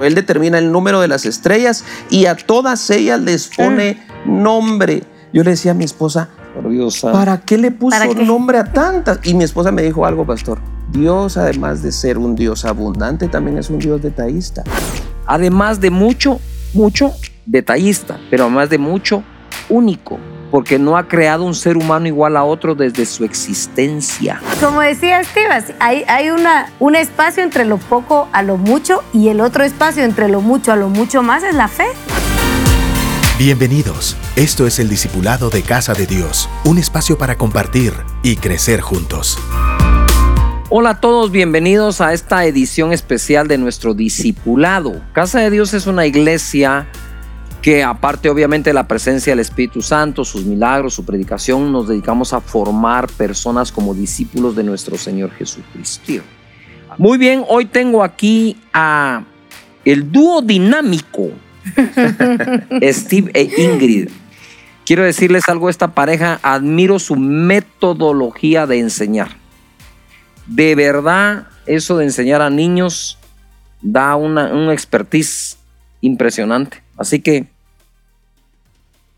Él determina el número de las estrellas y a todas ellas les pone nombre. Yo le decía a mi esposa. ¿para qué le puso nombre a tantas? Y mi esposa me dijo algo, pastor. Dios, además de ser un Dios abundante, también es un Dios detallista. Además de mucho, mucho detallista, pero además de mucho único, porque no ha creado un ser humano igual a otro desde su existencia. Como decía Estivas, hay, hay una, un espacio entre lo poco a lo mucho y el otro espacio entre lo mucho a lo mucho más es la fe. Bienvenidos. Esto es el Discipulado de Casa de Dios, un espacio para compartir y crecer juntos. Hola a todos, bienvenidos a esta edición especial de nuestro discipulado. Casa de Dios es una iglesia que aparte obviamente de la presencia del Espíritu Santo, sus milagros, su predicación, nos dedicamos a formar personas como discípulos de nuestro Señor Jesucristo. Muy bien, hoy tengo aquí a el dúo dinámico Steve e Ingrid. Quiero decirles algo, esta pareja, admiro su metodología de enseñar. De verdad, eso de enseñar a niños da una, un expertise impresionante. Así que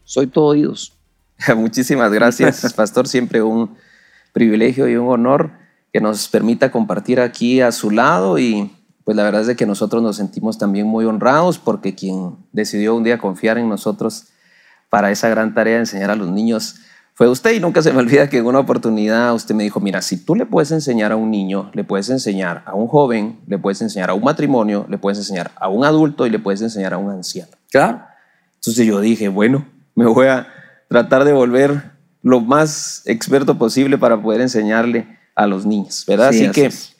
soy todo oídos. Muchísimas gracias, pastor. Siempre un privilegio y un honor que nos permita compartir aquí a su lado y pues la verdad es de que nosotros nos sentimos también muy honrados porque quien decidió un día confiar en nosotros para esa gran tarea de enseñar a los niños fue usted y nunca se me olvida que en una oportunidad usted me dijo, mira, si tú le puedes enseñar a un niño, le puedes enseñar a un joven, le puedes enseñar a un matrimonio, le puedes enseñar a un adulto y le puedes enseñar a un anciano. Claro. Entonces yo dije, bueno, me voy a tratar de volver lo más experto posible para poder enseñarle a los niños, ¿verdad? Sí, así, así que es.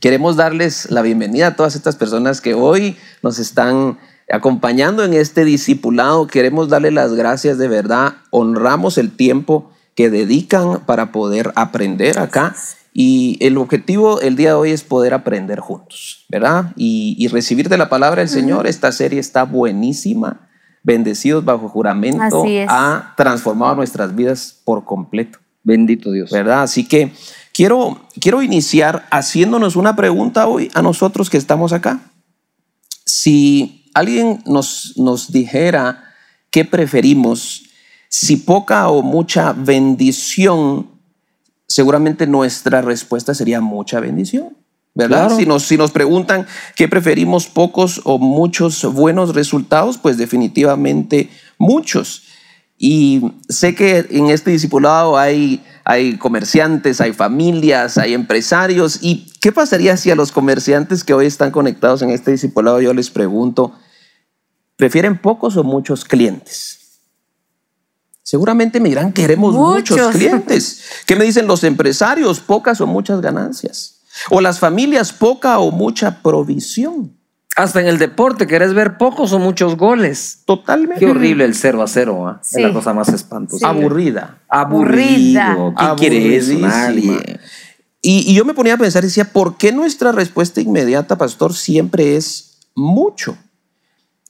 queremos darles la bienvenida a todas estas personas que hoy nos están acompañando en este discipulado. Queremos darle las gracias de verdad. Honramos el tiempo que dedican para poder aprender acá. Y el objetivo el día de hoy es poder aprender juntos, ¿verdad? Y, y recibir de la palabra del Señor. Esta serie está buenísima. Bendecidos bajo juramento. Ha transformado nuestras vidas por completo. Bendito Dios. ¿verdad? Así que quiero, quiero iniciar haciéndonos una pregunta hoy a nosotros que estamos acá. Si alguien nos, nos dijera qué preferimos, si poca o mucha bendición, seguramente nuestra respuesta sería mucha bendición. ¿Verdad? Claro. Si, nos, si nos preguntan qué preferimos, pocos o muchos buenos resultados, pues definitivamente muchos. Y sé que en este discipulado hay, hay comerciantes, hay familias, hay empresarios. ¿Y qué pasaría si a los comerciantes que hoy están conectados en este discipulado yo les pregunto, ¿prefieren pocos o muchos clientes? Seguramente me dirán, queremos muchos, Muchos. clientes. ¿Qué me dicen los empresarios? ¿Pocas o muchas ganancias? ¿O las familias, poca o mucha provisión? Hasta en el deporte, ¿querés ver pocos o muchos goles? Totalmente. Qué horrible el 0 a 0, ¿ah? Sí. es la cosa más espantosa. Sí. Aburrida. Aburrida. ¿Quién quiere eso? Aburridísima. Nadie. Y, y yo me ponía a pensar y decía, ¿por qué nuestra respuesta inmediata, pastor, siempre es mucho?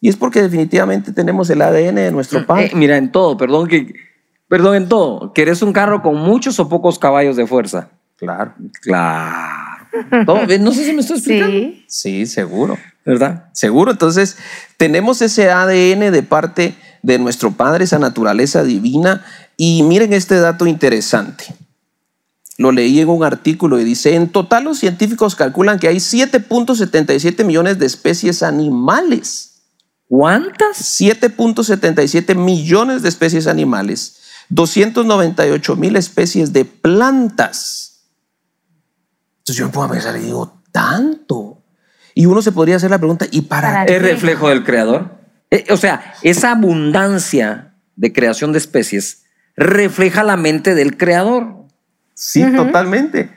Y es porque definitivamente tenemos el ADN de nuestro padre. Eh, mira, en todo, perdón que. Perdón, en todo. ¿Querés un carro con muchos o pocos caballos de fuerza? claro. Claro. Todo, no sé si me estoy explicando. Sí. Sí, seguro. ¿Verdad? Seguro. Entonces, tenemos ese ADN de parte de nuestro padre, esa naturaleza divina. Y miren este dato interesante. Lo leí en un artículo y dice, en total los científicos calculan que hay 7.77 millones de especies animales. ¿Cuántas? 7.77 millones de especies animales, 298 mil especies de plantas. Entonces yo me pongo a pensar y digo, tanto. Y uno se podría hacer la pregunta, ¿y para, ¿Para qué? ¿Es reflejo del creador? Eh, o sea, esa abundancia de creación de especies refleja la mente del creador. Sí, totalmente.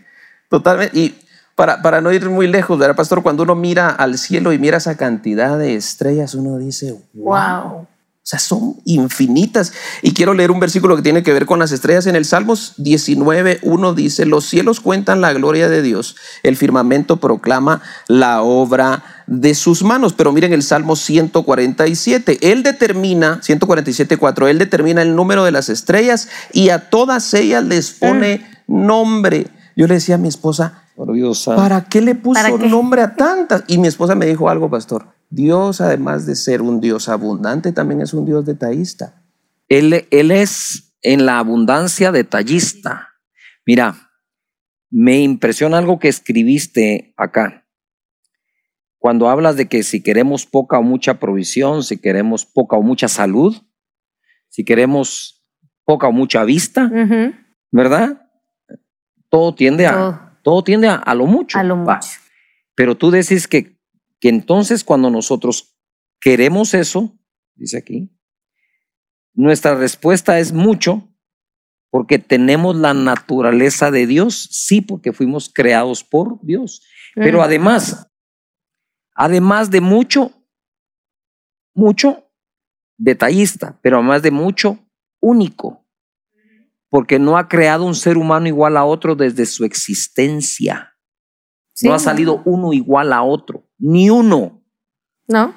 Totalmente. Y para, para no ir muy lejos, ¿verdad, pastor? Cuando uno mira al cielo y mira esa cantidad de estrellas, uno dice, wow. Wow. O sea, son infinitas. Y quiero leer un versículo que tiene que ver con las estrellas. En el Salmos 19, 1 dice, los cielos cuentan la gloria de Dios, el firmamento proclama la obra de sus manos. Pero miren el Salmo 147, él determina, 147, 4, él determina el número de las estrellas y a todas ellas les pone nombre. Yo le decía a mi esposa. ¿para qué le puso ¿Para qué? nombre a tantas? Y mi esposa me dijo algo, pastor. Dios, además de ser un Dios abundante, también es un Dios detallista. Él, él es en la abundancia detallista. Mira, me impresiona algo que escribiste acá. Cuando hablas de que si queremos poca o mucha provisión, si queremos poca o mucha salud, si queremos poca o mucha vista. ¿verdad? Todo tiende a, Todo. todo tiende a, a lo mucho. A lo Va. mucho. Pero tú decís que, que entonces cuando nosotros queremos eso, dice aquí, nuestra respuesta es mucho porque tenemos la naturaleza de Dios, sí, porque fuimos creados por Dios. Pero además, además de mucho, mucho detallista, pero además de mucho único, porque no ha creado un ser humano igual a otro desde su existencia. Sí, no ha salido uno igual a otro, ni uno. ¿No?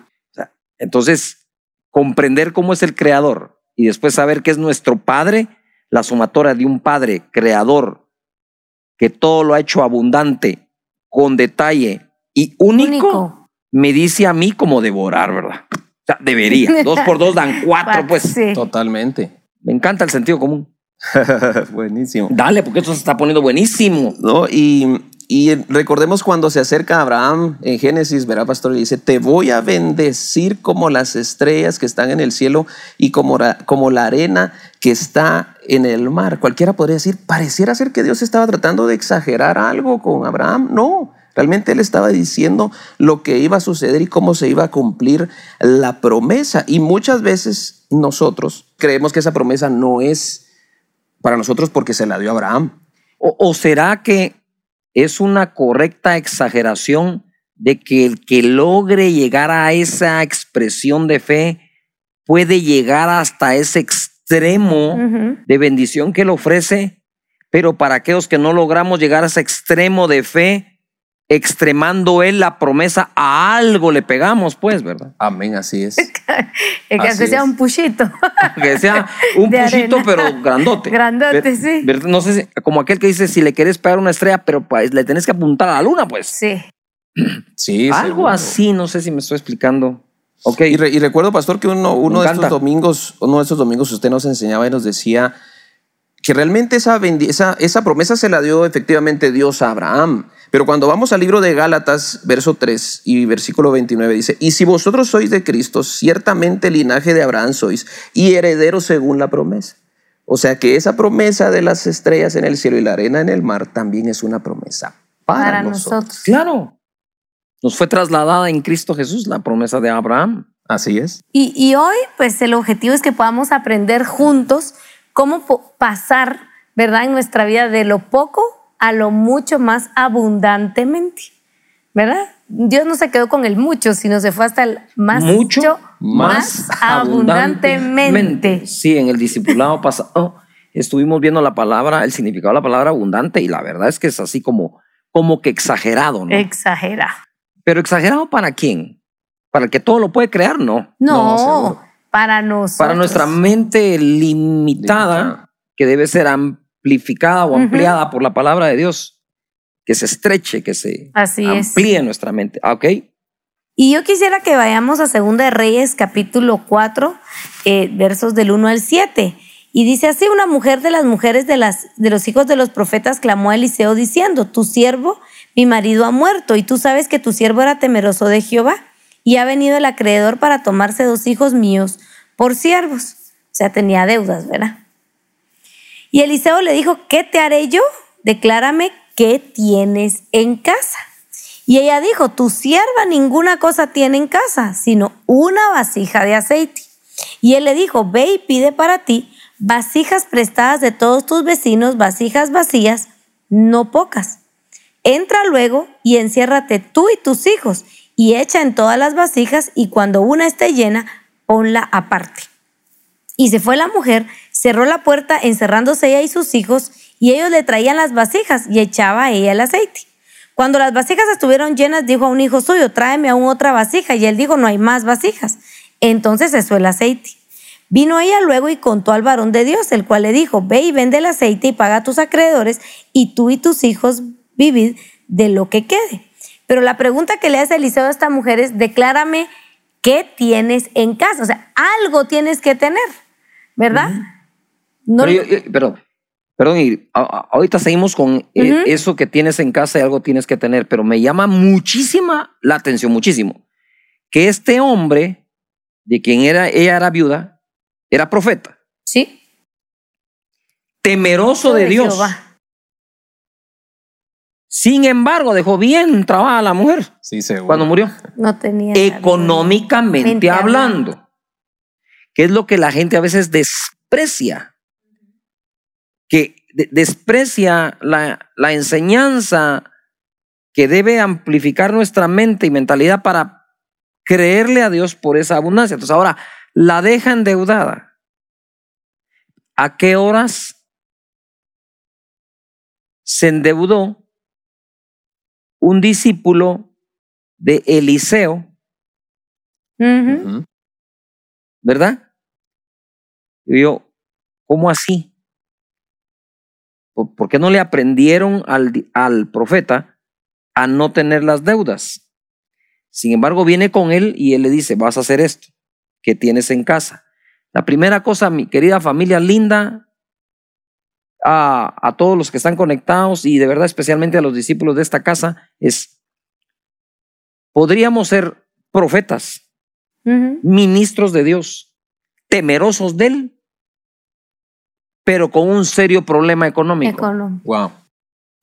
Entonces, comprender cómo es el creador y después saber que es nuestro padre, la sumatoria de un padre creador que todo lo ha hecho abundante, con detalle y único, Único. me dice a mí como devorar, ¿verdad? O sea, debería. Dos por dos dan cuatro, pues. Sí. Totalmente. Me encanta el sentido común. Buenísimo. Dale, porque esto se está poniendo buenísimo. ¿no? Y, y recordemos cuando se acerca a Abraham en Génesis, verá, pastor, y dice, te voy a bendecir como las estrellas que están en el cielo y como, como la arena que está en el mar. Cualquiera podría decir, pareciera ser que Dios estaba tratando de exagerar algo con Abraham. No, realmente él estaba diciendo lo que iba a suceder y cómo se iba a cumplir la promesa. Y muchas veces nosotros creemos que esa promesa no es para nosotros porque se la dio Abraham. ¿O, o será que es una correcta exageración de que el que logre llegar a esa expresión de fe puede llegar hasta ese extremo de bendición que él ofrece? Pero para aquellos que no logramos llegar a ese extremo de fe, extremando él la promesa, a algo le pegamos, pues, ¿verdad? Amén, así es. Que Así sea es. un puchito. Que sea un De puchito, arena. pero grandote. Grandote, Ver- sí. No sé, si- como aquel que dice, si le quieres pegar una estrella, pero pues, le tenés que apuntar a la luna, pues. Sí. Sí, Algo seguro. así, no sé si me estoy explicando. Ok. Y, re- y recuerdo, pastor, que uno, uno de estos domingos, uno de estos domingos usted nos enseñaba y nos decía que realmente esa, esa, esa promesa se la dio efectivamente Dios a Abraham. Pero cuando vamos al libro de Gálatas, verso 3 y versículo 29, dice, y si vosotros sois de Cristo, ciertamente linaje de Abraham sois y herederos según la promesa. O sea que esa promesa de las estrellas en el cielo y la arena en el mar también es una promesa para, Para nosotros. nosotros. Claro. Nos fue trasladada en Cristo Jesús la promesa de Abraham. Así es. Y, y hoy, pues el objetivo es que podamos aprender juntos cómo pasar, ¿verdad?, en nuestra vida de lo poco a lo mucho más abundantemente, ¿verdad? Dios no se quedó con el mucho, sino se fue hasta el más Mucho más abundantemente. Sí, en el discipulado pasado estuvimos viendo la palabra, el significado de la palabra abundante, y la verdad es que es así como, como que exagerado, ¿no? Exagera. Pero exagerado para quién? Para el que todo lo puede crear, no. No. Para nosotros. Para nuestra mente limitada, Limitada. que debe ser amplificada o ampliada por la palabra de Dios, que se estreche, que se Así es. amplíe nuestra mente. Ah, ¿Ok? Y yo quisiera que vayamos a Segunda de Reyes, capítulo 4, eh, versos del 1 al 7. Y dice así, una mujer de las mujeres de, las, de los hijos de los profetas clamó a Eliseo diciendo, tu siervo, mi marido ha muerto, y tú sabes que tu siervo era temeroso de Jehová, y ha venido el acreedor para tomarse dos hijos míos por siervos. O sea, tenía deudas, ¿verdad? Y Eliseo le dijo, ¿qué te haré yo? Declárame qué tienes en casa. Y ella dijo, tu sierva ninguna cosa tiene en casa, sino una vasija de aceite. Y él le dijo, ve y pide para ti vasijas prestadas de todos tus vecinos, vasijas vacías, no pocas. Entra luego y enciérrate tú y tus hijos, y echa en todas las vasijas, y cuando una esté llena, ponla aparte. Y se fue la mujer, cerró la puerta, encerrándose ella y sus hijos, y ellos le traían las vasijas y echaba a ella el aceite. Cuando las vasijas estuvieron llenas, dijo a un hijo suyo, tráeme aún otra vasija. Y él dijo, no hay más vasijas. Entonces cesó el aceite. Vino ella luego y contó al varón de Dios, el cual le dijo, ve y vende el aceite y paga a tus acreedores, y tú y tus hijos vivid de lo que quede. Pero la pregunta que le hace Eliseo a esta mujer es, declárame qué tienes en casa. O sea, algo tienes que tener, ¿verdad? No, Pero, yo- perdón, y a- a- ahorita seguimos con eh, eso que tienes en casa y algo tienes que tener, pero me llama muchísima la atención, muchísimo, que este hombre, de quien era, ella era viuda, era profeta, sí. temeroso de Dios. Jehová. Sin embargo, dejó bien trabajada la mujer Sí, seguro. cuando murió. No tenía. económicamente Mente hablando, que es lo que la gente a veces desprecia, que de- desprecia la, la enseñanza que debe amplificar nuestra mente y mentalidad para creerle a Dios por esa abundancia. Entonces ahora la deja endeudada. ¿A qué horas se endeudó un discípulo de Eliseo. ¿verdad? Y yo, ¿cómo así? ¿Por, qué no le aprendieron al, al profeta a no tener las deudas? Sin embargo, viene con él y él le dice, vas a hacer esto que tienes en casa. La primera cosa, mi querida familia linda, a, a todos los que están conectados y de verdad especialmente a los discípulos de esta casa, es, podríamos ser profetas, ministros de Dios, temerosos de Él, pero con un serio problema económico. Económico. Wow.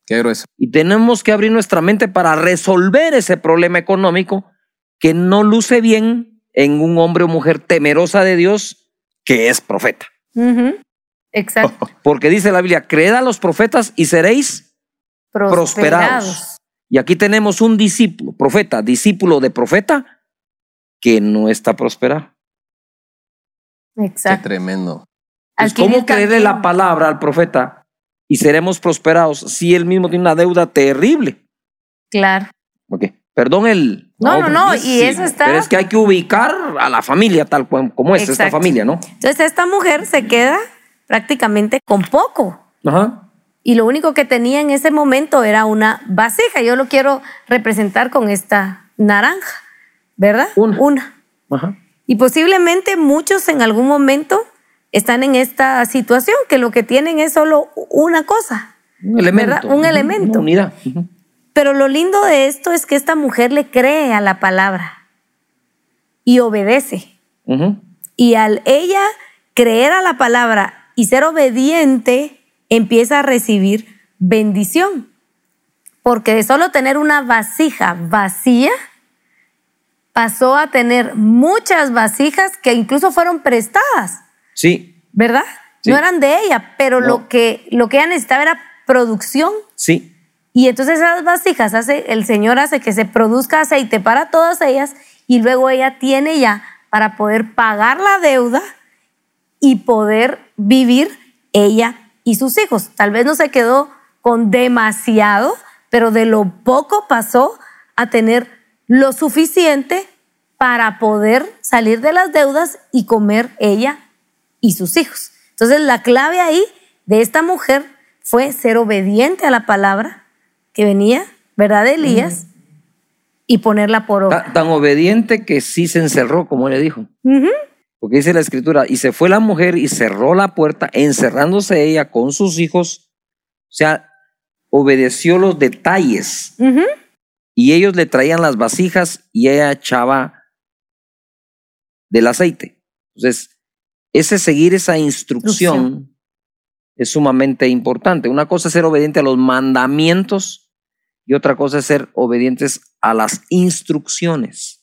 Qué grueso. y tenemos que abrir nuestra mente para resolver ese problema económico que no luce bien en un hombre o mujer temerosa de Dios que es profeta. Ujú. Exacto. Porque dice la Biblia, creed a los profetas y seréis prosperados. Y aquí tenemos un discípulo, profeta, discípulo de profeta, que no está prosperado. Qué Exacto. tremendo. Pues, ¿Cómo creerle la palabra al profeta y seremos prosperados si él mismo tiene una deuda terrible? Claro. Ok, Perdón el... No, no, no, y eso está- Pero es que hay que ubicar a la familia tal cual como es esta familia, ¿no? Entonces esta mujer se queda prácticamente con poco. Ajá. Y lo único que tenía en ese momento era una vasija. Yo lo quiero representar con esta naranja, ¿verdad? Una. Ajá. Y posiblemente muchos en algún momento están en esta situación, que lo que tienen es solo una cosa. Un elemento. ¿Verdad? Un elemento. Una unidad. Pero lo lindo de esto es que esta mujer le cree a la palabra y obedece. Y al ella creer a la palabra y ser obediente, empieza a recibir bendición. Porque de solo tener una vasija vacía, pasó a tener muchas vasijas que incluso fueron prestadas, Sí, ¿verdad? Sí. No eran de ella, pero No. lo, que, lo que ella necesitaba era producción. sí. Y entonces esas vasijas hace, el Señor hace que se produzca aceite para todas ellas y luego ella tiene ya para poder pagar la deuda y poder vivir ella y sus hijos. Tal vez no se quedó con demasiado, pero de lo poco pasó a tener lo suficiente para poder salir de las deudas y comer ella y sus hijos. Entonces la clave ahí de esta mujer fue ser obediente a la palabra que venía, ¿verdad? De Elías y ponerla por obra. Ta- Tan obediente que sí se encerró, como le dijo. Ujú. Porque dice la escritura, y se fue la mujer y cerró la puerta, encerrándose ella con sus hijos. O sea, obedeció los detalles. Y ellos le traían las vasijas y ella echaba del aceite. Entonces, ese seguir esa instrucción es sumamente importante. Una cosa es ser obediente a los mandamientos y otra cosa es ser obedientes a las instrucciones.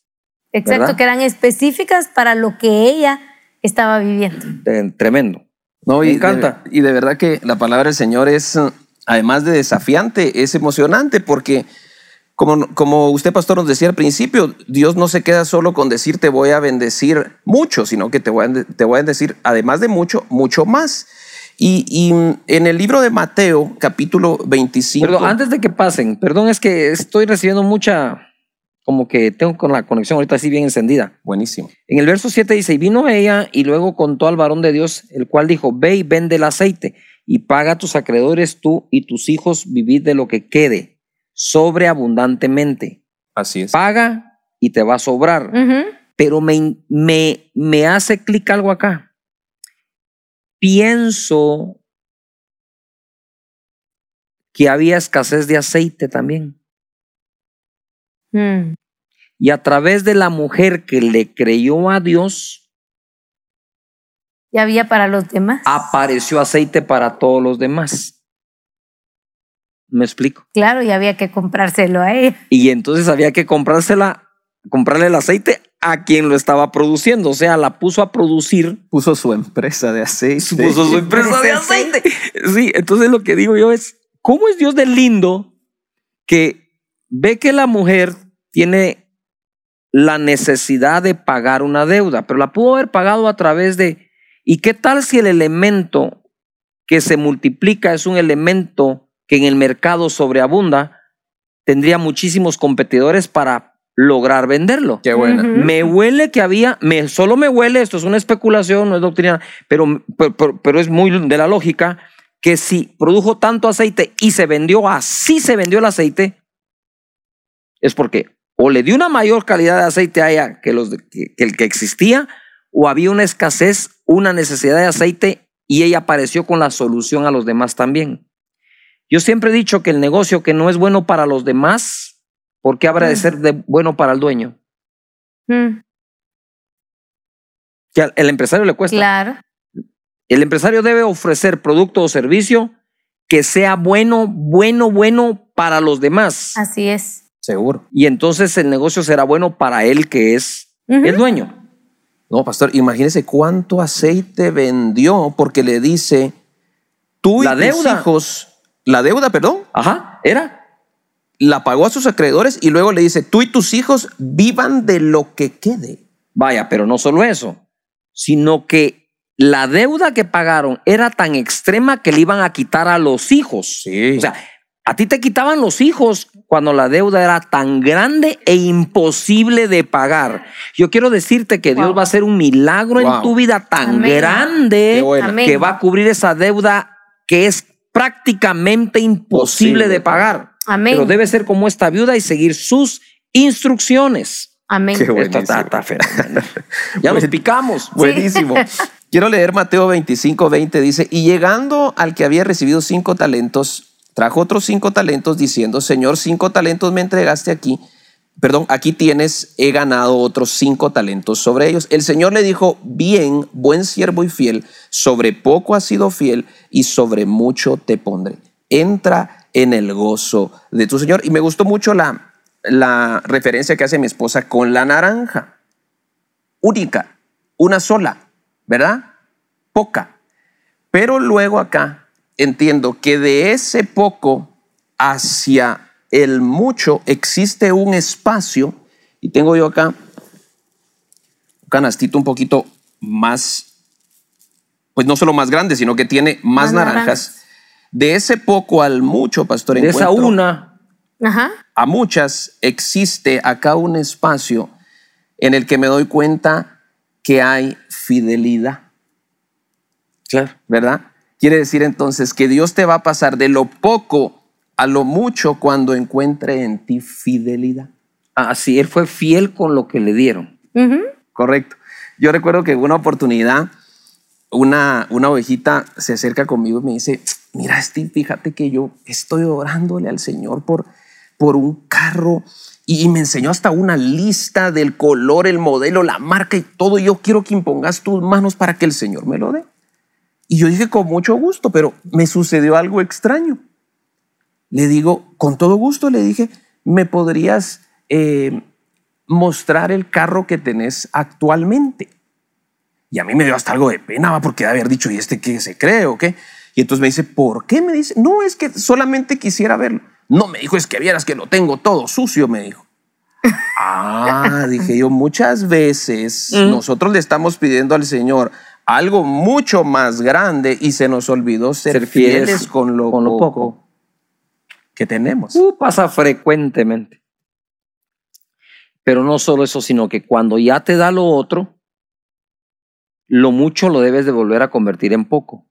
Exacto, ¿Verdad? que eran específicas para lo que ella estaba viviendo. Eh, Tremendo. No, Me y encanta. De, y de verdad que la palabra del Señor es, eh, además de desafiante, es emocionante porque, como, como usted, pastor, nos decía al principio, Dios no se queda solo con decir te voy a bendecir mucho, sino que te voy a, te voy a decir, además de mucho, mucho más. Y, y en el libro de Mateo, capítulo 25. Perdón, antes de que pasen, perdón, es que estoy recibiendo mucha, como que tengo con la conexión ahorita así bien encendida. Buenísimo. En el verso 7 dice, y vino ella y luego contó al varón de Dios, el cual dijo, ve y vende el aceite y paga a tus acreedores tú y tus hijos, vivid de lo que quede, sobreabundantemente. Así es. Paga y te va a sobrar. Pero me, me, me hace clic algo acá. Pienso que había escasez de aceite también. Mm. Y a través de la mujer que le creyó a Dios, Ya había para los demás. apareció aceite para todos los demás. ¿Me explico? Claro, y había que comprárselo a ella. Y entonces había que comprársela, comprarle el aceite a quien lo estaba produciendo. O sea, la puso a producir Puso su empresa de aceite. puso su empresa de aceite. Sí, entonces lo que digo yo es, ¿cómo es Dios de lindo que ve que la mujer tiene la necesidad de pagar una deuda, pero la pudo haber pagado a través de, ¿y qué tal si el elemento que se multiplica es un elemento que en el mercado sobreabunda? Tendría muchísimos competidores para lograr venderlo. Qué buena. Ujú. Me huele que había, me, solo me huele, esto es una especulación, no es doctrina, pero, pero, pero- pero es muy de la lógica, que si produjo tanto aceite y se vendió así se vendió el aceite, es porque o le dio una mayor calidad de aceite a ella que, los de- que- que el que existía, o había una escasez, una necesidad de aceite y ella apareció con la solución a los demás también. Yo siempre he dicho que el negocio que no es bueno para los demás, ¿por qué habrá de Mm. ser de- bueno para el dueño? Mm, Que al el empresario le cuesta. Claro. El empresario debe ofrecer producto o servicio que sea bueno, bueno, bueno para los demás. Así es. Seguro. Y entonces el negocio será bueno para él que es el dueño. No, pastor, imagínese cuánto aceite vendió porque le dice, tú y La tus deuda. hijos, la deuda, perdón, Ajá, era. la pagó a sus acreedores y luego le dice, tú y tus hijos vivan de lo que quede. Vaya, pero no solo eso, sino que la deuda que pagaron era tan extrema que le iban a quitar a los hijos. Sí. O sea, a ti te quitaban los hijos cuando la deuda era tan grande e imposible de pagar. Yo quiero decirte que Dios va a hacer un milagro en tu vida tan Amén. grande. Amén. que va a cubrir esa deuda que es prácticamente imposible Posible. de pagar. Amén. Pero debe ser como esta viuda y seguir sus instrucciones. Amén. Qué Esto está. Ya nos picamos. Buenísimo. Quiero leer Mateo 25, 20. Dice, y llegando al que había recibido cinco talentos, trajo otros cinco talentos diciendo, Señor, cinco talentos me entregaste aquí. Perdón, aquí tienes, he ganado otros cinco talentos sobre ellos. El Señor le dijo, bien, buen siervo y fiel, sobre poco has sido fiel y sobre mucho te pondré. Entra en el gozo de tu Señor. Y me gustó mucho la, la referencia que hace mi esposa con la naranja única, una sola, ¿verdad? Poca. Pero luego acá entiendo que de ese poco hacia el mucho existe un espacio, y tengo yo acá un canastito un poquito más, pues no solo más grande, sino que tiene más, Más naranjas. naranjas. De ese poco al mucho, pastor, De esa una, Ajá. a muchas existe acá un espacio en el que me doy cuenta que hay fidelidad, claro. ¿verdad? Quiere decir entonces que Dios te va a pasar de lo poco a lo mucho cuando encuentre en ti fidelidad. Así, él fue fiel con lo que le dieron. Correcto. Yo recuerdo que en una oportunidad una, una ovejita se acerca conmigo y me dice, mira Steve, fíjate que yo estoy orándole al Señor por, por un carro y, me enseñó hasta una lista del color, el modelo, la marca y todo. Yo quiero que impongas tus manos para que el Señor me lo dé. Y yo dije con mucho gusto, pero me sucedió algo extraño. Le digo, con todo gusto, le dije, ¿me podrías eh, mostrar el carro que tenés actualmente? Y a mí me dio hasta algo de pena, porque de haber dicho, ¿y este qué se cree o qué? Y entonces me dice, ¿por qué? Me dice, no, es que solamente quisiera verlo. No, me dijo, es que vieras que lo tengo todo sucio, me dijo. ah, dije yo, muchas veces nosotros le estamos pidiendo al Señor algo mucho más grande y se nos olvidó ser, Ser fieles fieles con lo, con lo poco, poco. que tenemos. Uh, pasa frecuentemente. Pero no solo eso, sino que cuando ya te da lo otro, lo mucho lo debes de volver a convertir en poco.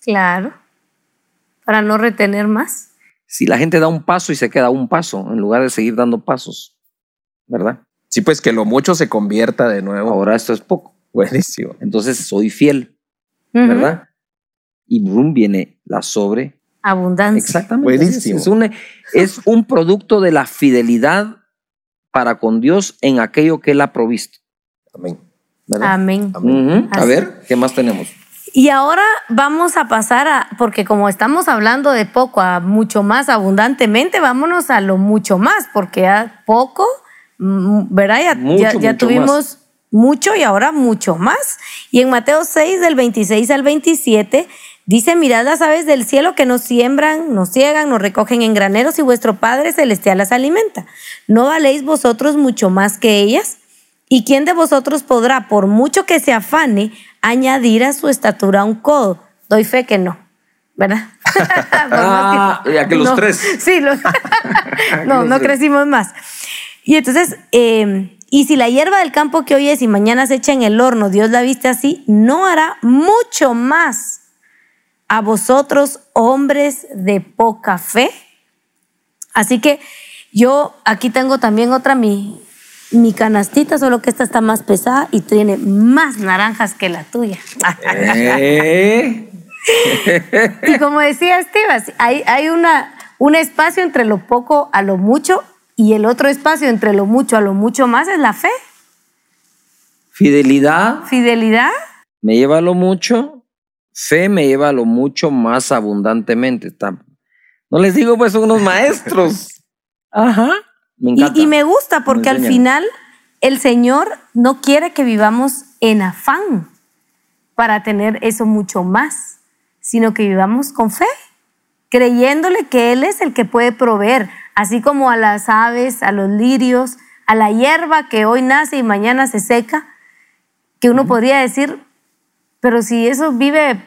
Claro. Para no retener más. si la gente da un paso y se queda un paso, en lugar de seguir dando pasos, ¿verdad? Sí, pues que lo mucho se convierta de nuevo. Ahora esto es poco. Buenísimo. Entonces soy fiel. ¿verdad? Y brum viene la sobre. Abundancia. Exactamente. Buenísimo. Es un, es un producto de la fidelidad para con Dios en aquello que Él ha provisto. Amén. ¿verdad? Amén. A ver, ¿qué más tenemos? Y ahora vamos a pasar a, porque como estamos hablando de poco a mucho más abundantemente, vámonos a lo mucho más, porque ya poco, mm, ¿verdad? Ya, Mucho, ya- ya mucho tuvimos más. Mucho y ahora mucho más. Y en Mateo 6, del 26 al 27, dice, mirad las aves del cielo que nos siembran, nos ciegan, nos recogen en graneros y vuestro Padre Celestial las alimenta. ¿No valéis vosotros mucho más que ellas? ¿Y quién de vosotros podrá, por mucho que se afane, añadir a su estatura un codo? Doy fe que no, ¿verdad? Ah, ya que los tres. Sí, los- no, no crecimos más. Y entonces, eh, y si la hierba del campo que hoy es y mañana se echa en el horno, Dios la viste así, no hará mucho más a vosotros, hombres de poca fe. Así que yo aquí tengo también otra mi, mi canastita, solo que esta está más pesada y tiene más naranjas que la tuya. Eh, Y como decía Steve, hay, hay una, un espacio entre lo poco a lo mucho y el otro espacio entre lo mucho a lo mucho más es la fe, Fidelidad fidelidad. me lleva a lo mucho, fe me lleva a lo mucho más abundantemente. Está- No les digo, pues son unos maestros. Ajá. Me Y, encanta. y me gusta porque al final el Señor no quiere que vivamos en afán para tener eso mucho más, sino que vivamos con fe, creyéndole que Él es el que puede proveer, así como a las aves, a los lirios, a la hierba que hoy nace y mañana se seca, que uno podría decir, pero si eso vive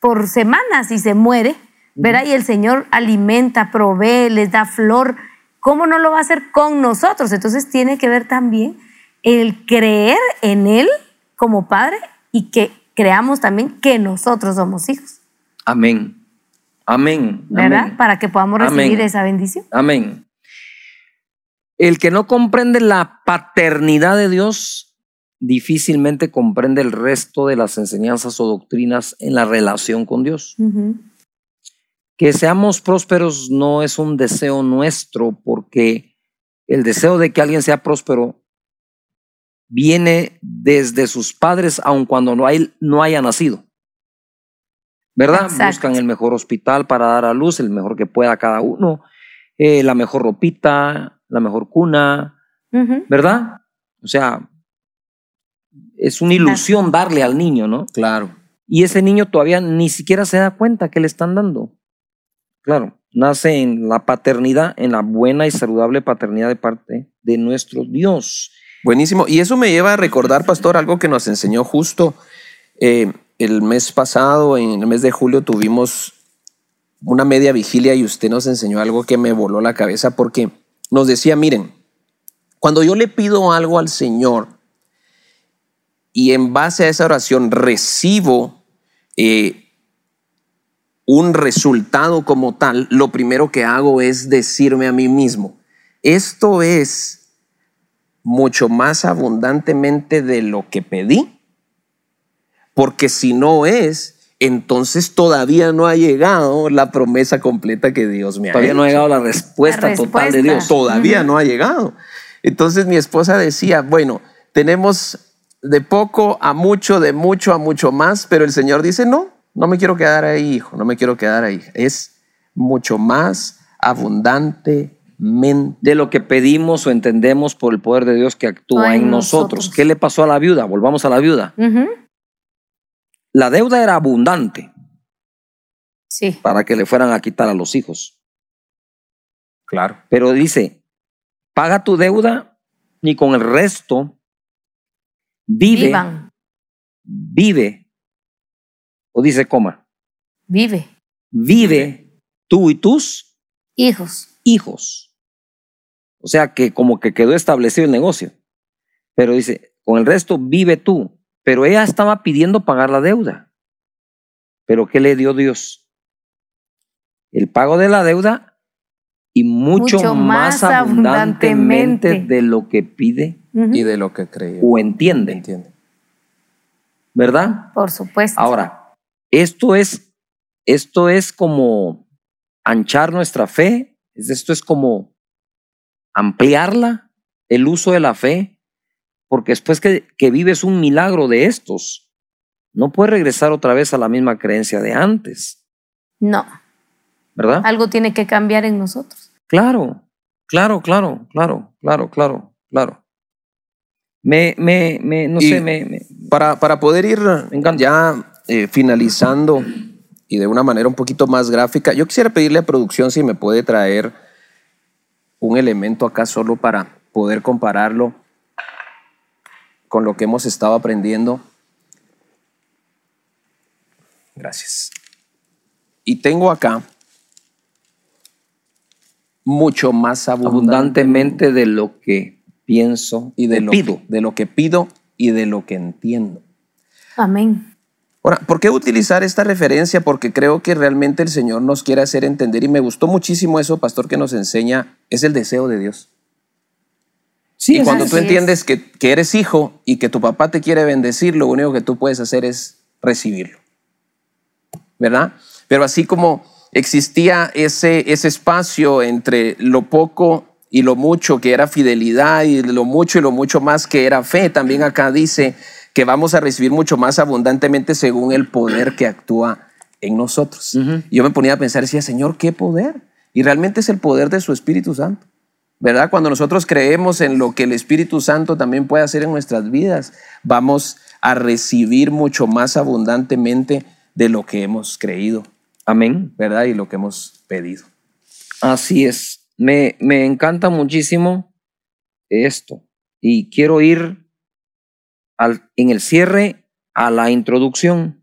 por semanas y se muere, ¿verdad? Y el Señor alimenta, provee, les da flor, ¿cómo no lo va a hacer con nosotros? Entonces tiene que ver también el creer en Él como Padre y que creamos también que nosotros somos hijos, Amén. Amén. ¿verdad? Amén. Para que podamos recibir Amén. esa bendición. Amén. El que no comprende la paternidad de Dios difícilmente comprende el resto de las enseñanzas o doctrinas en la relación con Dios. Que seamos prósperos no es un deseo nuestro porque el deseo de que alguien sea próspero viene desde sus padres aun cuando no, hay, no haya nacido. ¿Verdad? Exacto. Buscan el mejor hospital para dar a luz, el mejor que pueda cada uno, eh, la mejor ropita, la mejor cuna. ¿verdad? O sea, es una ilusión darle al niño, ¿no? Claro. Y ese niño todavía ni siquiera se da cuenta que le están dando. Claro, nace en la paternidad, en la buena y saludable paternidad de parte de nuestro Dios. Buenísimo. Y eso me lleva a recordar, pastor, algo que nos enseñó justo eh, el mes pasado, en el mes de julio, tuvimos una media vigilia y usted nos enseñó algo que me voló la cabeza porque nos decía, miren, cuando yo le pido algo al Señor y en base a esa oración recibo eh, un resultado como tal, lo primero que hago es decirme a mí mismo, esto es mucho más abundantemente de lo que pedí. Porque si no es, entonces todavía no ha llegado la promesa completa que Dios me ha Todavía no ha llegado la respuesta, La total de. Dios. Todavía no ha llegado. Entonces mi esposa decía, bueno, tenemos de poco a mucho, de mucho a mucho más, pero el Señor dice, no, no me quiero quedar ahí, hijo, no me quiero quedar ahí. Es mucho más abundantemente. De lo que pedimos o entendemos por el poder de Dios que actúa En en nosotros. nosotros. ¿Qué le pasó a la viuda? Volvamos a la viuda. La deuda era abundante Sí. para que le fueran a quitar a los hijos. Claro. Pero dice, paga tu deuda y con el resto vive, Vivan. vive. O dice, coma, Vive. vive tú y tus Hijos. hijos. O sea que como que quedó establecido el negocio. Pero dice, con el resto vive tú. Pero ella estaba pidiendo pagar la deuda. Pero ¿qué le dio Dios? El pago de la deuda y mucho, Mucho más, más abundantemente, abundantemente. de lo que pide Y de lo que cree. o entiende, Entiende. ¿verdad? Por supuesto. Ahora, esto es, esto es como anchar nuestra fe, es- esto es como ampliarla, el uso de la fe, porque después que, que vives un milagro de estos, no puedes regresar otra vez a la misma creencia de antes, No, ¿verdad? algo tiene que cambiar en nosotros. Claro, claro, claro, claro, claro, claro, claro. Me, me, me, no Y- sé, me, me- Para, para poder ir ya eh, finalizando y de una manera un poquito más gráfica, yo quisiera pedirle a producción si me puede traer un elemento acá solo para poder compararlo con lo que hemos estado aprendiendo. Gracias. Y tengo acá mucho más abundante abundantemente de lo que pienso y de lo, pido. de lo que pido y de lo que entiendo. Amén. Ahora, ¿por qué utilizar esta referencia? Porque creo que realmente el Señor nos quiere hacer entender y me gustó muchísimo eso, pastor, que nos enseña, es el deseo de Dios. Sí, y cuando tú es. entiendes que, que eres hijo y que tu papá te quiere bendecir, lo único que tú puedes hacer es recibirlo. ¿Verdad? Pero así como existía ese, ese espacio entre lo poco y lo mucho que era fidelidad y lo mucho y lo mucho más que era fe, también acá dice que vamos a recibir mucho más abundantemente según el poder que actúa en nosotros. Yo me ponía a pensar, decía, Señor, ¿qué poder? Y realmente es el poder de su Espíritu Santo. ¿Verdad? Cuando nosotros creemos en lo que el Espíritu Santo también puede hacer en nuestras vidas, vamos a recibir mucho más abundantemente de lo que hemos creído, Amén. ¿verdad? Y lo que hemos pedido. Así es. Me, me encanta muchísimo esto. Y quiero ir al, en el cierre a la introducción.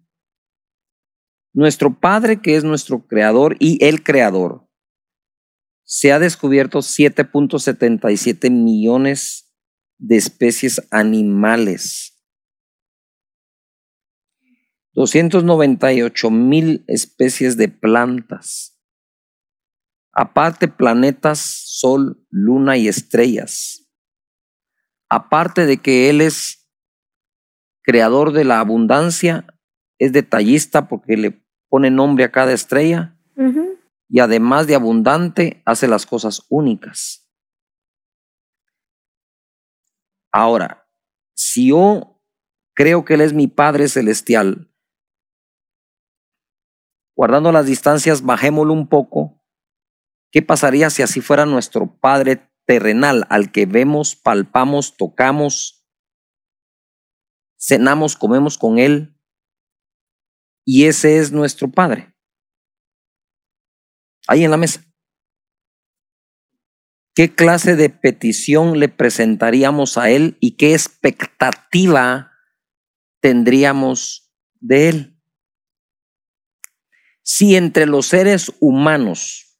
Nuestro Padre, que es nuestro creador y el creador, se ha descubierto 7.77 millones de especies animales. 298 mil especies de plantas. Aparte planetas, sol, luna y estrellas. Aparte de que Él es creador de la abundancia, es detallista porque le pone nombre a cada estrella Ujú. Y además de abundante, hace las cosas únicas. Ahora, si yo creo que Él es mi Padre Celestial, guardando las distancias, bajémoslo un poco. ¿Qué pasaría si así fuera nuestro Padre terrenal, al que vemos, palpamos, tocamos, cenamos, comemos con Él? Y ese es nuestro Padre. Ahí en la mesa. ¿Qué clase de petición le presentaríamos a Él y qué expectativa tendríamos de Él? Si entre los seres humanos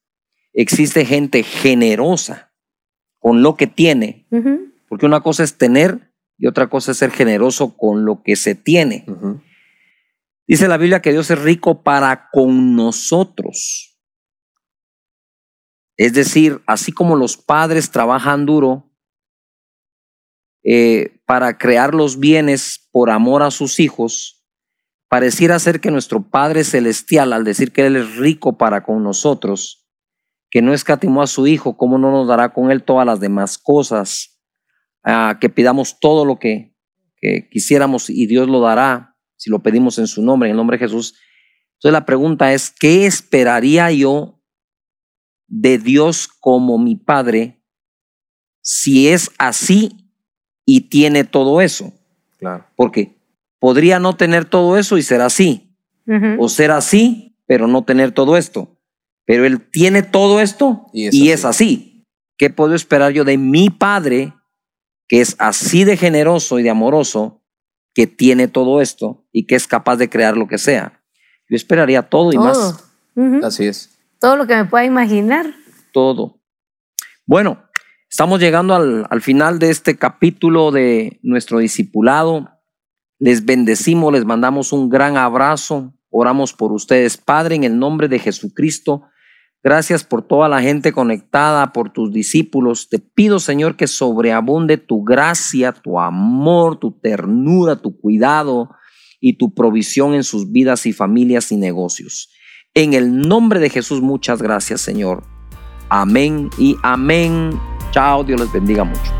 existe gente generosa con lo que tiene, porque una cosa es tener y otra cosa es ser generoso con lo que se tiene. Dice la Biblia que Dios es rico para con nosotros. Es decir, así como los padres trabajan duro eh, para crear los bienes por amor a sus hijos, pareciera ser que nuestro Padre Celestial, al decir que Él es rico para con nosotros, que no escatimó a su Hijo, ¿cómo no nos dará con Él todas las demás cosas? Ah, que pidamos todo lo que, que quisiéramos y Dios lo dará si lo pedimos en su nombre, en el nombre de Jesús. Entonces la pregunta es, ¿qué esperaría yo de Dios como mi Padre si es así y tiene todo eso? Claro. Porque podría no tener todo eso y ser así, o ser así, pero no tener todo esto. Pero Él tiene todo esto Y y es es, así. ¿Qué puedo esperar yo de mi Padre, que es así de generoso y de amoroso, que tiene todo esto y que es capaz de crear lo que sea? Yo esperaría todo y Todo. más. Ujú. Así es. Todo lo que me pueda imaginar. todo. Bueno, estamos llegando al, al final de este capítulo de nuestro discipulado. Les bendecimos, les mandamos un gran abrazo. Oramos por ustedes, Padre, en el nombre de Jesucristo. Gracias por toda la gente conectada, por tus discípulos. Te pido, Señor, que sobreabunde tu gracia, tu amor, tu ternura, tu cuidado y tu provisión en sus vidas y familias y negocios. En el nombre de Jesús, muchas gracias, Señor. Amén y amén. Chao, Dios les bendiga mucho.